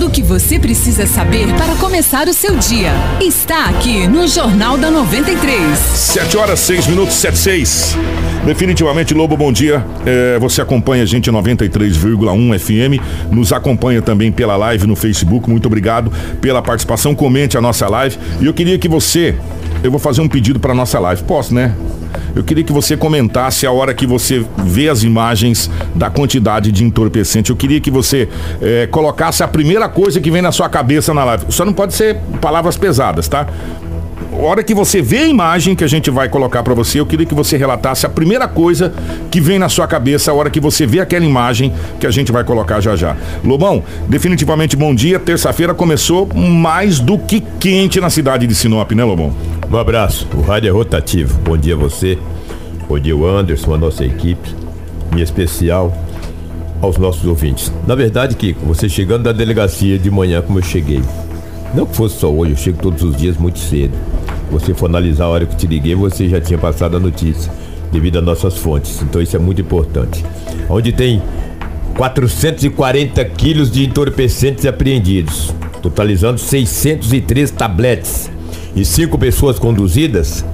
Tudo o que você precisa saber para começar o seu dia está aqui no Jornal da 93. 7 horas 6 minutos 7 6. Definitivamente, Lobo, bom dia. É, você acompanha a gente 93,1 FM. Nos acompanha também pela live no Facebook. Muito obrigado pela participação. Comente a nossa live. E eu queria que você. Eu vou fazer um pedido para nossa live. Posso, né? Eu queria que você comentasse a hora que você vê as imagens da quantidade de entorpecente. Eu queria que você é, colocasse a primeira coisa que vem na sua cabeça na live. Só não pode ser palavras pesadas, tá? Hora que você vê a imagem que a gente vai colocar para você, eu queria que você relatasse a primeira coisa que vem na sua cabeça a hora que você vê aquela imagem que a gente vai colocar já já. Lobão, definitivamente bom dia. Terça-feira começou mais do que quente na cidade de Sinop, né, Lobão? Um abraço. O rádio é rotativo. Bom dia a você. Bom dia o Anderson, a nossa equipe. Em especial aos nossos ouvintes. Na verdade, Kiko, você chegando da delegacia de manhã como eu cheguei. Não que fosse só hoje, eu chego todos os dias muito cedo. Você for analisar a hora que te liguei, você já tinha passado a notícia, devido às nossas fontes. Então isso é muito importante. Onde tem 440 quilos de entorpecentes apreendidos, totalizando 603 tabletes e cinco pessoas conduzidas,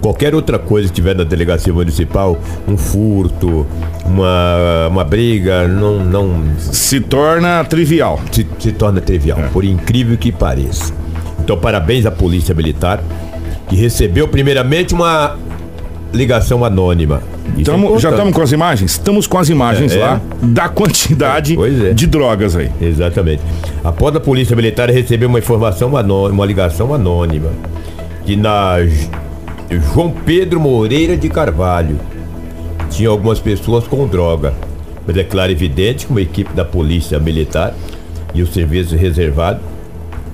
qualquer outra coisa que tiver na delegacia municipal, um furto, uma, uma briga, não, não. Se torna trivial. Se, se torna trivial, é. por incrível que pareça. Então, parabéns à Polícia Militar, que recebeu primeiramente uma ligação anônima. Tamo, é já estamos com as imagens? Estamos com as imagens é, lá é. da quantidade é. de drogas aí. Exatamente. Após a Polícia Militar receber uma informação anônima, uma ligação anônima, que na João Pedro Moreira de Carvalho tinha algumas pessoas com droga. Mas é claro evidente que uma equipe da Polícia Militar e o serviço reservado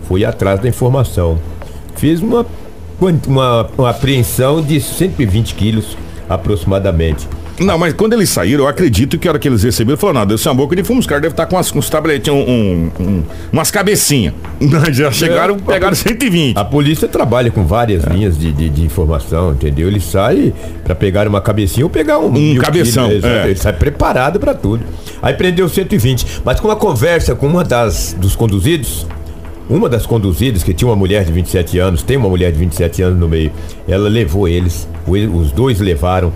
foi atrás da informação. Fez uma uma, uma apreensão de 120 quilos aproximadamente. Não, mas quando eles saíram, eu acredito que a hora que eles receberam, falaram, não, deu uma boca de fumo, os caras devem estar com umas, uns tabletinhos, um, um, umas cabecinhas. Já chegaram, é, pegaram 120. A polícia trabalha com várias é. linhas de, de, de, informação, entendeu? Ele sai para pegar uma cabecinha ou pegar um... Um cabeção, quilos, é. Ele sai preparado para tudo. Aí prendeu 120. Mas com uma conversa com uma das dos conduzidos, uma das conduzidas, que tinha uma mulher de 27 anos, tem uma mulher de 27 anos no meio, ela levou eles, os dois levaram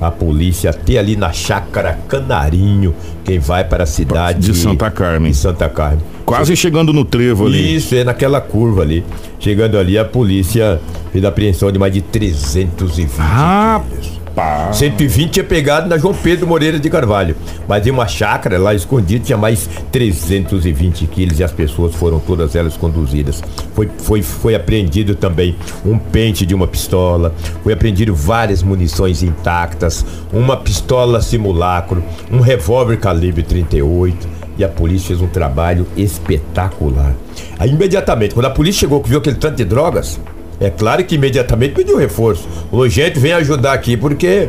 a polícia até ali na chácara Canarinho, quem vai para a cidade de Santa Carmen. De Santa Carmen. Quase chegando no trevo ali. Isso, é naquela curva ali. Chegando ali, a polícia fez a apreensão de mais de 320 ah, quilos. Rapaz. 120 tinha pegado na João Pedro Moreira de Carvalho. Mas em uma chácara lá escondida tinha mais 320 quilos e as pessoas foram todas elas conduzidas. Foi, foi, foi apreendido também um pente de uma pistola, foi apreendido várias munições intactas, uma pistola simulacro, um revólver calibre 38 e a polícia fez um trabalho espetacular. Aí imediatamente, quando a polícia chegou que viu aquele tanto de drogas, é claro que imediatamente pediu reforço. O gente vem ajudar aqui porque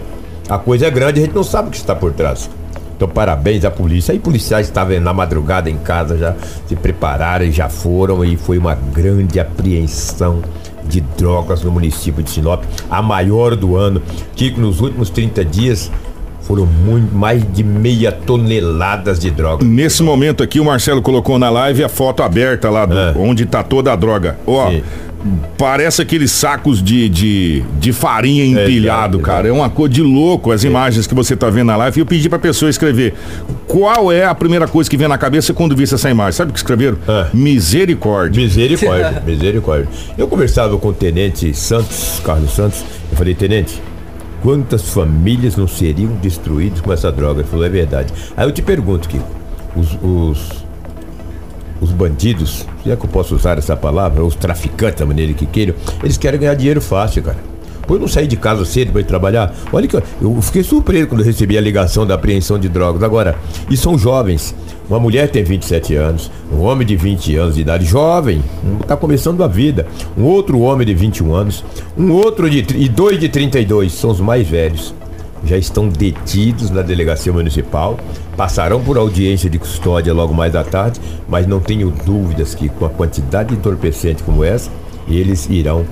a coisa é grande e a gente não sabe o que está por trás. Então, parabéns à polícia. Aí, policiais estavam na madrugada em casa, já se prepararam e já foram. E foi uma grande apreensão de drogas no município de Sinop, a maior do ano. Que nos últimos 30 dias foram muito, mais de meia toneladas de droga. Nesse momento aqui, o Marcelo colocou na live a foto aberta lá, do, é. onde está toda a droga. Ó. Sim parece aqueles sacos de, de, de farinha empilhado, é, é, cara. É uma cor de louco as é. imagens que você tá vendo na live. E eu pedi pra pessoa escrever qual é a primeira coisa que vem na cabeça quando visse essa imagem. Sabe o que escreveram? É. Misericórdia. Misericórdia, misericórdia. Eu conversava com o tenente Santos, Carlos Santos. Eu falei, tenente, quantas famílias não seriam destruídas com essa droga? Ele falou, é verdade. Aí eu te pergunto, Kiko, os, os os bandidos, se é que eu posso usar essa palavra, os traficantes da maneira que queiram, eles querem ganhar dinheiro fácil, cara. Por eu não sair de casa cedo para ir trabalhar. Olha que eu fiquei surpreso quando eu recebi a ligação da apreensão de drogas. Agora, e são jovens. Uma mulher tem 27 anos, um homem de 20 anos de idade, jovem, está começando a vida. Um outro homem de 21 anos, um outro de e dois de 32, são os mais velhos já estão detidos na delegacia municipal, passarão por audiência de custódia logo mais à tarde, mas não tenho dúvidas que com a quantidade de entorpecente como essa, eles irão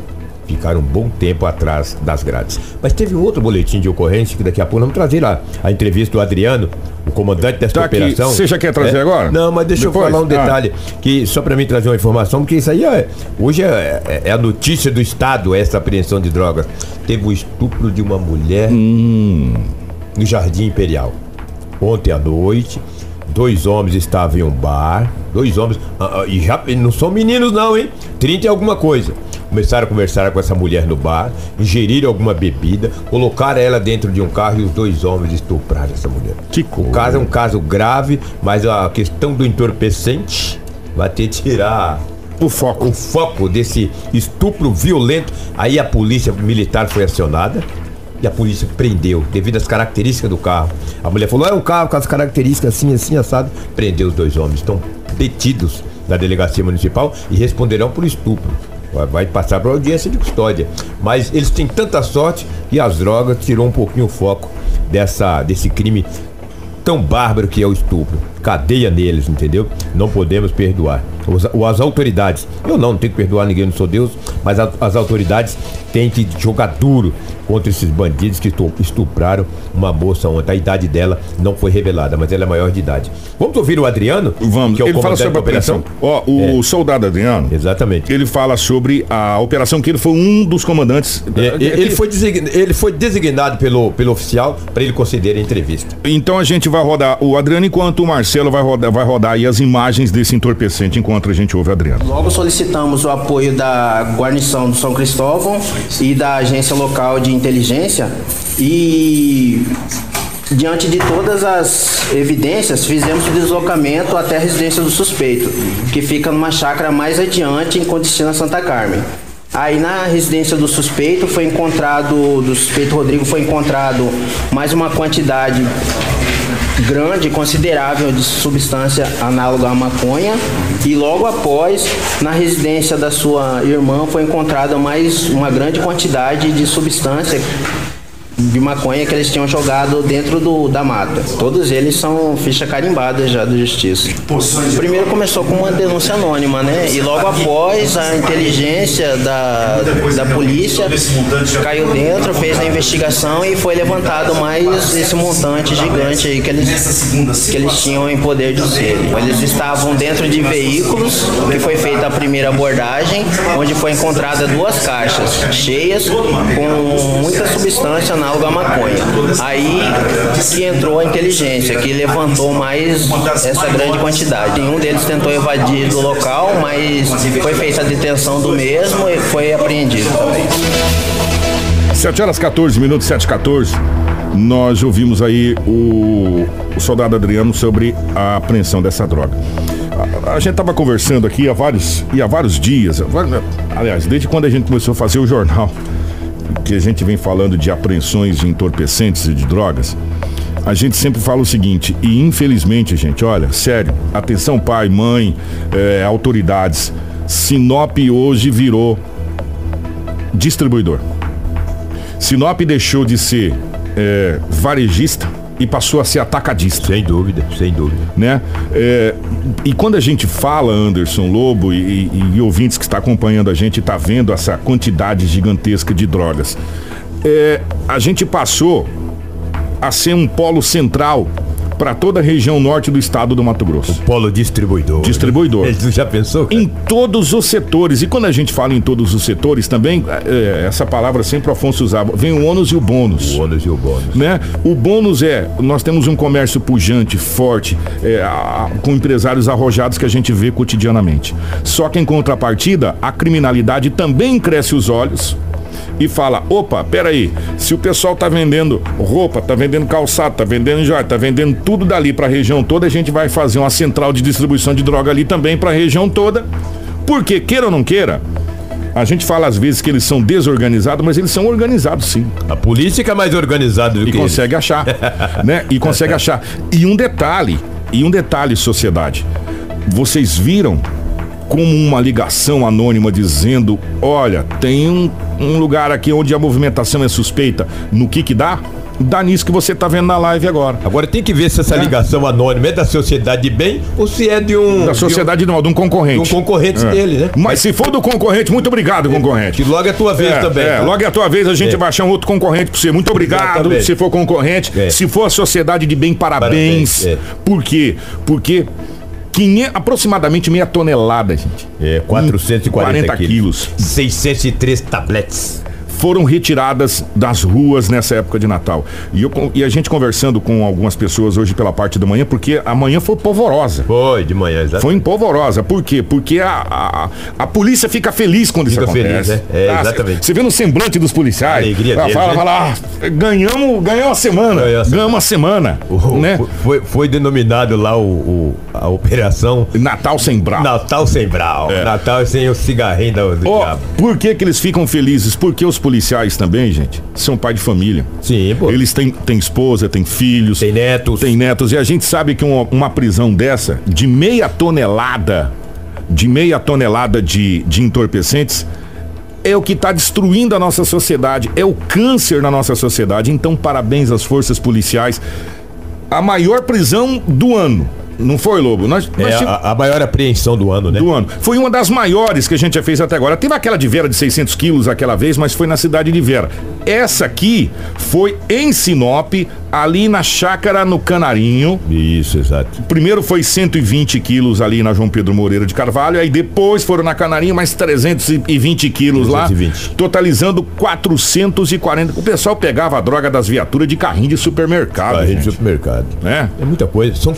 ficar um bom tempo atrás das grades. Mas teve um outro boletim de ocorrência que daqui a pouco vamos trazer lá a entrevista do Adriano, comandante dessa Tá aqui. operação. Você já quer trazer É. agora? Não, mas deixa Depois? eu falar um Ah. detalhe, que só pra mim trazer uma informação, porque isso aí é, hoje é, é- é a notícia do Estado, essa apreensão de drogas. Teve o estupro de uma mulher Hum. no Jardim Imperial. Ontem à noite, dois homens estavam em um bar, dois homens, ah, ah, e já não são meninos não, hein? 30 e alguma coisa. Começaram a conversar com essa mulher no bar, ingeriram alguma bebida, colocaram ela dentro de um carro e os dois homens estupraram essa mulher. Que o caso é um caso grave, mas a questão do entorpecente vai ter que tirar O foco. o foco desse estupro violento. Aí a polícia militar foi acionada e a polícia prendeu, devido às características do carro. A mulher falou: é um carro com as características assim, assim, assado. Prendeu os dois homens. Estão detidos na delegacia municipal e responderão por estupro. Vai- passar para audiência de custódia. Mas eles têm tanta sorte que as drogas tirou um pouquinho o foco dessa, desse crime tão bárbaro que é o estupro. Cadeia neles, entendeu? Não podemos perdoar. Os, as autoridades, eu não, não tenho que perdoar ninguém, não sou Deus, mas a- as autoridades têm que jogar duro contra esses bandidos que estu- estupraram uma moça ontem. A idade dela não foi revelada, mas ela é maior de idade. Vamos ouvir o Adriano? Vamos. Que é o ele fala sobre a operação. Ó, o soldado Adriano, Exatamente. ele fala sobre a operação que ele foi um dos comandantes. É, ele, foi design- ele foi designado pelo, pelo oficial para ele conceder a entrevista. Então a gente vai rodar o Adriano enquanto o Marcelo vai rodar, vai rodar aí as imagens desse entorpecente enquanto a gente ouve Adriano. Logo solicitamos o apoio da guarnição do São Cristóvão e da agência local de inteligência e diante de todas as evidências fizemos o deslocamento até a residência do suspeito, que fica numa chácara mais adiante em Condestina Santa Carmen. Aí na residência do suspeito foi encontrado, do suspeito Rodrigo foi encontrado mais uma quantidade grande, considerável de substância análoga à maconha. E logo após, na residência da sua irmã, foi encontrada mais uma grande quantidade de substância de maconha que eles tinham jogado dentro do, da mata. Todos eles são ficha carimbada já da justiça. Primeiro começou com uma denúncia anônima, né? E logo após a inteligência da, da polícia caiu dentro, fez a investigação e foi levantado mais esse montante gigante aí que eles, que eles tinham em poder de ser. Eles estavam dentro de veículos, que foi feita a primeira abordagem, onde foi encontrada duas caixas cheias com muita substância análoga à maconha. Aí que entrou a inteligência, que levantou mais essa grande quantidade. Um deles tentou evadir do local, mas foi feita a detenção do mesmo e foi apreendido também. 7 horas 14 minutos, 7 14 Nós ouvimos aí o, o soldado Adriano sobre a apreensão dessa droga. A, a gente tava conversando aqui há vários, e há vários dias, aliás, desde quando a gente começou a fazer o jornal, que a gente vem falando de apreensões de entorpecentes e de drogas, a gente sempre fala o seguinte, e infelizmente, gente, olha, sério, atenção pai, mãe, eh, autoridades, Sinop hoje virou distribuidor. Sinop deixou de ser eh, varejista e passou a ser atacadista Sem dúvida, sem dúvida. né? É, e quando a gente fala, Anderson Lobo e, e- e ouvintes que está acompanhando a gente, está vendo essa quantidade gigantesca de drogas, é, a gente passou a ser um polo central para toda a região norte do estado do Mato Grosso. Polo distribuidor. Distribuidor. Tu já pensou? cara? Em todos os setores. E quando a gente fala em todos os setores também, é, essa palavra sempre o Afonso usava, vem o ônus e o bônus O ônus e o bônus. né? O bônus é, nós temos um comércio pujante, forte, é, a- com empresários arrojados que a gente vê cotidianamente. Só que em contrapartida, a criminalidade também cresce os olhos e fala, opa, peraí, se o pessoal tá vendendo roupa, tá vendendo calçado, tá vendendo joia, tá vendendo tudo dali pra região toda, a gente vai fazer uma central de distribuição de droga ali também pra região toda. Porque, queira ou não queira, a gente fala às vezes que eles são desorganizados, mas eles são organizados sim. A polícia que é mais organizada do E que consegue achar, né? E consegue achar. E um detalhe, e um detalhe, sociedade. Vocês viram como uma ligação anônima dizendo, olha, tem um, um lugar aqui onde a movimentação é suspeita. No que que dá? dá nisso que você tá vendo na live agora. Agora tem que ver se essa ligação anônima é da sociedade de bem ou se é de um. Da sociedade não, de um De um, de concorrente. um concorrente É. dele, né? Mas se for do concorrente, muito obrigado, concorrente. Que logo é a tua vez É, também. é, tá? logo é a tua vez, a gente É. vai achar um outro concorrente pra você. Muito obrigado, Exatamente. se for concorrente. É. Se for a sociedade de bem, parabéns. Parabéns, é. Por quê? Porque 500, aproximadamente meia tonelada, gente. É, 440 40 quilos. quilos. 603 tabletes. Foram retiradas das ruas nessa época de Natal. E, eu, e a gente conversando com algumas pessoas hoje pela parte da manhã, porque a manhã foi polvorosa. Foi, de manhã, exato. Foi empolvorosa. Por quê? Porque a, a, a polícia fica feliz quando Fica isso acontece. feliz, é. É, exatamente. Você vê no semblante dos policiais. alegria ela deles, fala, né? fala, ah, ganhamos, ganhamos a semana. A. Ganhamos a semana. O- né? foi, foi denominado lá o, o- a operação Natal sem brau. Natal sem brau. É. Natal sem o cigarrinho do, do diabo. por que, que eles ficam felizes? Porque os policiais também, gente, são pai de família. Sim, pô. Eles têm, têm esposa, têm filhos. Tem netos. Tem netos. E a gente sabe que uma, uma prisão dessa, de meia tonelada, de meia tonelada de, de entorpecentes, é o que está destruindo a nossa sociedade, é o câncer na nossa sociedade. Então, parabéns às forças policiais. A maior prisão do ano. Não foi, Lobo? Nós, nós É a, a maior apreensão do ano, né? do ano. Foi uma das maiores que a gente já fez até agora. Teve aquela de Vera de 600 quilos aquela vez, mas foi na cidade de Vera. Essa aqui foi em Sinop, ali na chácara no Canarinho. Isso, exato. Primeiro foi 120 quilos ali na João Pedro Moreira de Carvalho, aí depois foram na Canarinho mais 320 quilos lá, 320. totalizando 440. O pessoal pegava a droga das viaturas de carrinho de supermercado, A rede de gente, supermercado. né? É muita coisa. São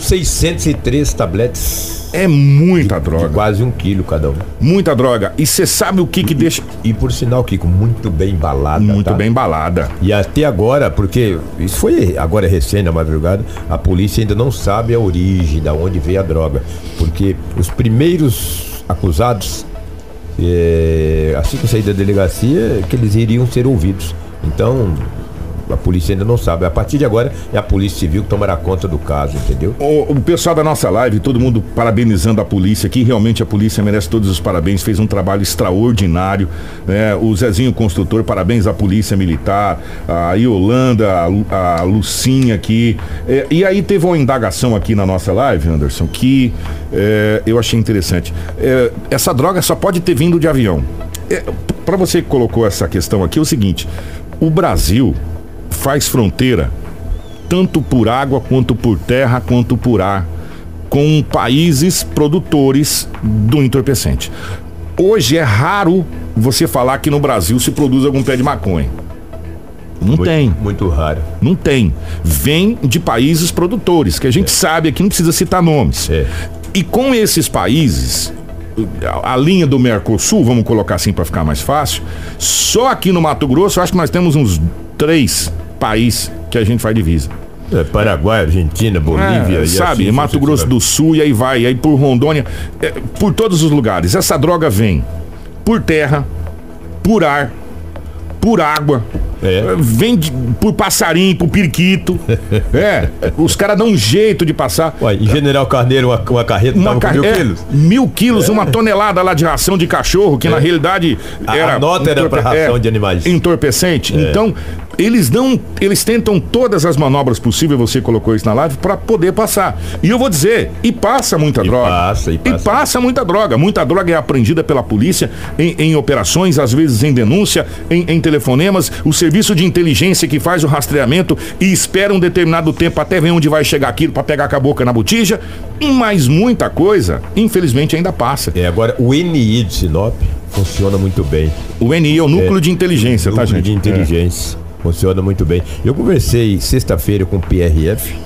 603 tabletes. É muita De droga, quase um quilo cada um. muita droga. E você sabe o que que deixa E por sinal, Kiko, muito bem embalada. muito tá? bem embalada. E até agora, porque isso foi agora recém na madrugada, a polícia ainda não sabe a origem, da onde veio a droga. Porque os primeiros acusados, é, assim que sair da delegacia, que eles iriam ser ouvidos. Então, a polícia ainda não sabe. A partir de agora, é a polícia civil que tomará conta do caso, entendeu? O, o pessoal da nossa live, todo mundo parabenizando a polícia aqui. Realmente a polícia merece todos os parabéns, fez um trabalho extraordinário. Né? O Zezinho Construtor, parabéns à Polícia Militar, a Yolanda, a, a Lucinha aqui. É, e aí teve uma indagação aqui na nossa live, Anderson, que é, eu achei interessante. É, essa droga só pode ter vindo de avião. É, Para você que colocou essa questão aqui, é o seguinte: o Brasil faz fronteira tanto por água quanto por terra quanto por ar com países produtores do entorpecente. Hoje é raro você falar que no Brasil se produz algum pé de maconha. Não Muito- tem, Muito raro. não tem. Vem de países produtores, que a gente sabe aqui, não precisa citar nomes. É. E com esses países, a, a linha do Mercosul, vamos colocar assim para ficar mais fácil, só aqui no Mato Grosso, eu acho que nós temos uns três países que a gente faz divisa. É, Paraguai, Argentina, Bolívia É, e sabe, assim Mato Grosso do Sul e aí vai, aí por Rondônia, é, por todos os lugares. Essa droga vem por terra, por ar, por água. É. Vem de- por passarinho, por periquito. é, os caras dão um jeito de passar. Ué, em General Carneiro, uma, uma carreta Uma tava ca- com mil é, quilos. mil quilos, uma tonelada lá de ração de cachorro, que na realidade era. a nota era pra ração de animais. Entorpecente. Então, eles dão. Eles tentam todas as manobras possíveis, você colocou isso na live, pra poder passar. E eu vou dizer, e passa muita E droga. passa, e passa. passa muita droga. Muita droga é apreendida pela polícia em, em operações, às vezes em denúncia, em, em telefonemas. O serviço de inteligência que faz o rastreamento e espera um determinado tempo até ver onde vai chegar aquilo pra pegar com a boca na botija. Mas muita coisa, infelizmente, ainda passa. É, agora, o NI de Sinop funciona muito bem. O NI é o núcleo de inteligência, tá, Núcleo gente? de inteligência. Funciona muito bem. Eu conversei sexta-feira com o PRF.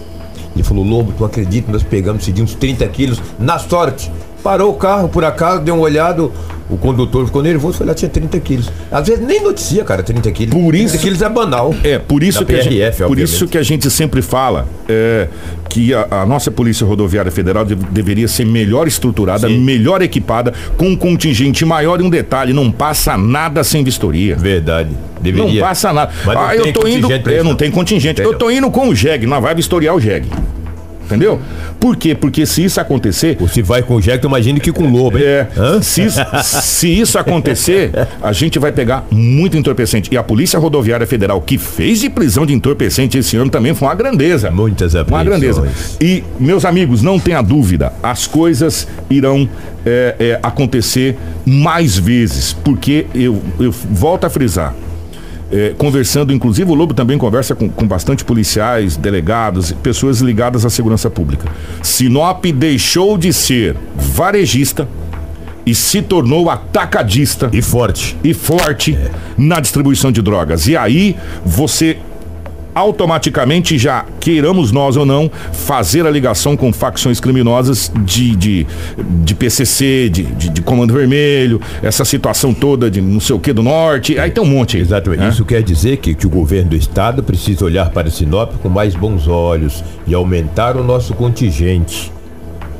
Ele falou, Lobo, tu acredita? Nós pegamos, cedimos uns 30 quilos na sorte. Parou o carro, por acaso, deu uma olhada, o condutor ficou nervoso, foi lá, tinha 30 quilos. Às vezes nem noticia, cara, 30 quilos. Por isso- 30 quilos é banal. É, por isso, que, a gente, PRF, por isso que a gente sempre fala é, que a, a nossa Polícia Rodoviária Federal deve- deveria ser melhor estruturada, Sim. melhor equipada, com um contingente maior e um detalhe, não passa nada sem vistoria. Verdade. Não Deveria. passa nada. Mas não ah, eu tem tô indo. É, não não. tem contingente. Tem, eu não. tô indo com o JEG, nós vai vistoriar o JEG. Entendeu? Por quê? Porque se isso acontecer. Ou se vai com o Jack, imagine que com o Lobo, hein? É, se, isso, se isso acontecer, a gente vai pegar muito entorpecente. E a Polícia Rodoviária Federal, que fez de prisão de entorpecente esse ano, também foi uma grandeza. Muitas Uma grandeza. E, meus amigos, não tenha dúvida, as coisas irão é, é, acontecer mais vezes. Porque eu, eu volto a frisar é, conversando, inclusive o Lobo também conversa com, com bastante policiais, delegados, pessoas ligadas à segurança pública. Sinop deixou de ser varejista e se tornou atacadista. E forte. E forte é. na distribuição de drogas. E aí você automaticamente já, queiramos nós ou não, fazer a ligação com facções criminosas de, de, de PCC, de, de, de Comando Vermelho, essa situação toda de não sei o que do Norte, aí tem um monte. Exatamente. Né? Isso quer dizer que, que o governo do estado precisa olhar para Sinop com mais bons olhos e aumentar o nosso contingente.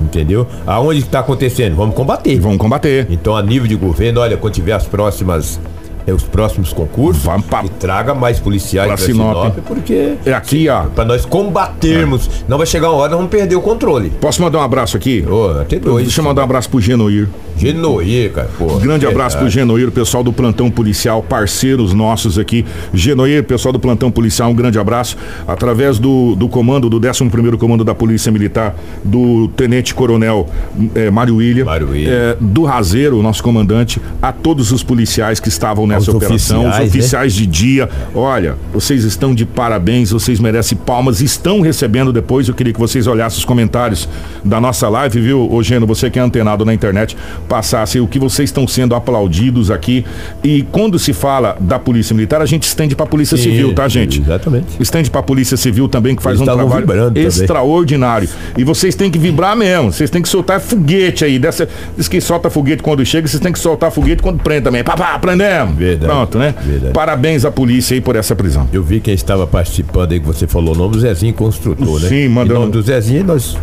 Entendeu? Aonde está acontecendo? Vamos combater. Vamos combater. Então, a nível de governo, olha, quando tiver as próximas é, os próximos concursos Vamos pra, e traga mais policiais para Sinop. Sinop. porque é aqui, ó. Para nós combatermos. É. Não vai chegar uma hora, nós vamos perder o controle. Posso mandar um abraço aqui? Oh, até dois. Deixa eu mandar um abraço pro Genoir. Genoir, cara. Pô, Grande abraço pro Genoir, pessoal do plantão policial, parceiros nossos aqui. Genoir, pessoal do plantão policial, um grande abraço. Através do, do comando, do 11 Comando da Polícia Militar, do Tenente Coronel é, Mário William, Mário William. É, do Razeiro, nosso comandante, a todos os policiais que estavam nessa os operação, oficiais, os oficiais né? de dia. Olha, vocês estão de parabéns, vocês merecem palmas, estão recebendo depois. Eu queria que vocês olhassem os comentários da nossa live, viu, Ogeno, você que é antenado na internet, passasse o que vocês estão sendo aplaudidos aqui. E quando se fala da Polícia Militar, a gente estende para a Polícia Sim, Civil, tá, gente? Exatamente. Estende para a Polícia Civil também, que faz Eles um trabalho extraordinário. E vocês têm que vibrar mesmo, vocês têm que soltar foguete aí. Dessa, diz que solta foguete quando chega, vocês têm que soltar foguete quando prende também. Papá, prendemos. Verdade. Pronto, né? Verdade. Parabéns à polícia aí por essa prisão. Eu vi quem estava participando aí, que você falou o nome, do Zezinho Construtor, né? Sim, mandando. Em nome do Zezinho, nós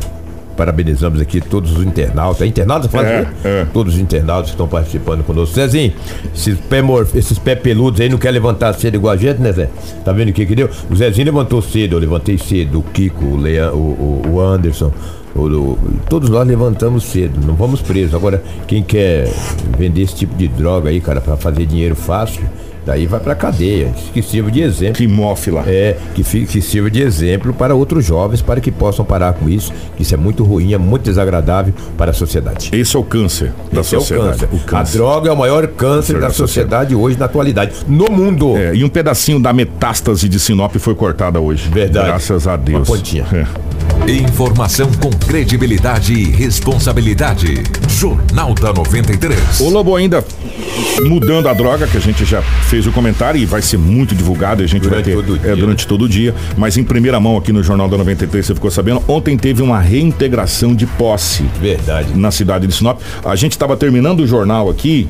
parabenizamos aqui todos os internautas. É internautas faz é, é. Todos os internautas que estão participando conosco. Zezinho, esses pé, morf... esses pé peludos aí não quer levantar cedo igual a gente, né, Zé? Tá vendo o que que deu? O Zezinho levantou cedo, eu levantei cedo. O Kiko, o, Leandro, o, o, o Anderson. O, todos nós levantamos cedo, não vamos presos. Agora, quem quer vender esse tipo de droga aí, cara, para fazer dinheiro fácil, daí vai pra cadeia. Que sirva de exemplo. Que mofila. É, que, que sirva de exemplo para outros jovens, para que possam parar com isso, que isso é muito ruim, é muito desagradável para a sociedade. Esse é o câncer da Esse sociedade. É o, câncer. o câncer. A droga é o maior câncer, da, da, sociedade, hoje na atualidade, no mundo. É, e um pedacinho da metástase de Sinop foi cortada hoje. Verdade. Graças a Deus. Uma pontinha. É. Informação com credibilidade e responsabilidade. Jornal da 93. O Lobo ainda mudando a droga, que a gente já fez o comentário e vai ser muito divulgado, a gente durante vai ter todo dia, é, durante né? todo o dia, mas em primeira mão aqui no Jornal da 93, você ficou sabendo, ontem teve uma reintegração de posse. Verdade. Na cidade de Sinop. A gente estava terminando o jornal aqui.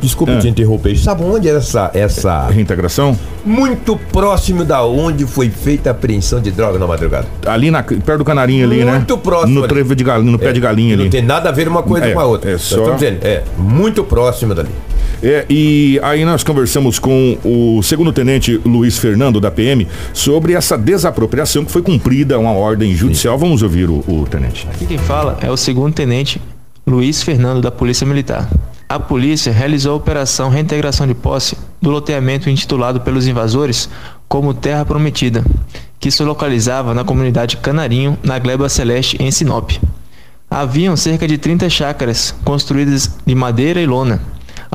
Desculpa é. te interromper. Sabe onde é essa essa reintegração? Muito próximo da onde foi feita a apreensão de droga na madrugada. Ali na perto do Canarinho ali, muito né? Muito próximo. No trevo de galinha, no é, pé de galinha ali. Não tem nada a ver uma coisa é, com a outra. É só... Dizendo, é muito próximo dali. É, e aí nós conversamos com o segundo tenente Luiz Fernando da PM sobre essa desapropriação que foi cumprida uma ordem judicial. Sim. Vamos ouvir o, o tenente. Aqui quem fala é o segundo tenente Luiz Fernando da Polícia Militar. A polícia realizou a operação reintegração de posse do loteamento intitulado pelos invasores como Terra Prometida, que se localizava na comunidade Canarinho, na Gleba Celeste, em Sinop. Haviam cerca de 30 chácaras construídas de madeira e lona.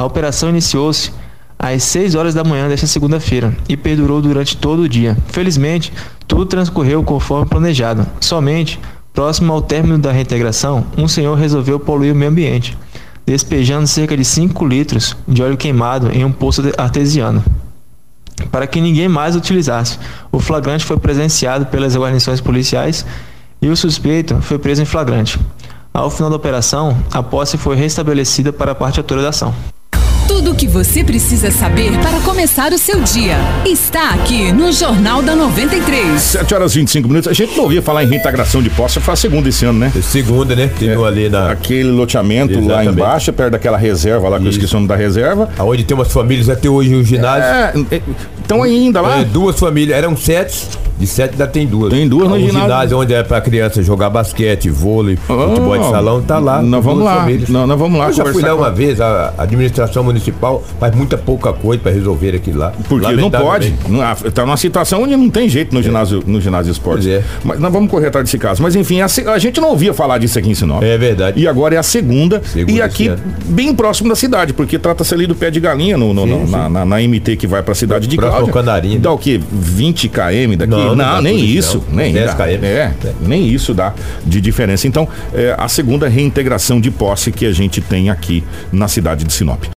A operação iniciou-se às 6 horas da manhã desta segunda-feira e perdurou durante todo o dia. Felizmente, tudo transcorreu conforme planejado. Somente, próximo ao término da reintegração, um senhor resolveu poluir o meio ambiente, despejando cerca de 5 litros de óleo queimado em um poço artesiano para que ninguém mais utilizasse. O flagrante foi presenciado pelas guarnições policiais e o suspeito foi preso em flagrante. Ao final da operação, a posse foi restabelecida para a parte autora da ação. Tudo o que você precisa saber para começar o seu dia está aqui no Jornal da 93. 7 horas e 25 minutos. A gente não ouvia falar em reintegração de posse, foi a segunda esse ano, né? Segunda, né? Tem É, ali na. Aquele loteamento lá Exatamente. embaixo, perto daquela reserva lá, que eu Isso. esqueci o nome da reserva. Onde tem umas famílias até hoje no ginásio. É, estão ainda lá. É, duas famílias, eram sete, de sete ainda tem duas. Tem duas no um ginásio. ginásio onde é pra criança jogar basquete, vôlei, futebol de salão, tá lá. Nós vamos lá, famílias. nós- nós vamos lá Eu já fui lá com- uma vez, a administração municipal faz muita pouca coisa pra resolver aquilo lá. Porque não pode. Não- Tá numa situação onde não tem jeito no ginásio, no ginásio esporte. Pois é. Mas nós vamos correr atrás desse caso. Mas enfim, a, a gente não ouvia falar disso aqui em Sinop. É verdade. E agora é a segunda. Segunda e aqui, bem próximo da cidade, porque trata-se ali do pé de galinha no, no- Sim, no- na, sim. na- na MT que vai pra cidade de Próximo Ao Canarinho. Dá o quê? 20 km daqui? Não, não dá nem isso, não. Nem 10 dá. km. É, nem isso dá de diferença. Então, é a segunda reintegração de posse que a gente tem aqui na cidade de Sinop.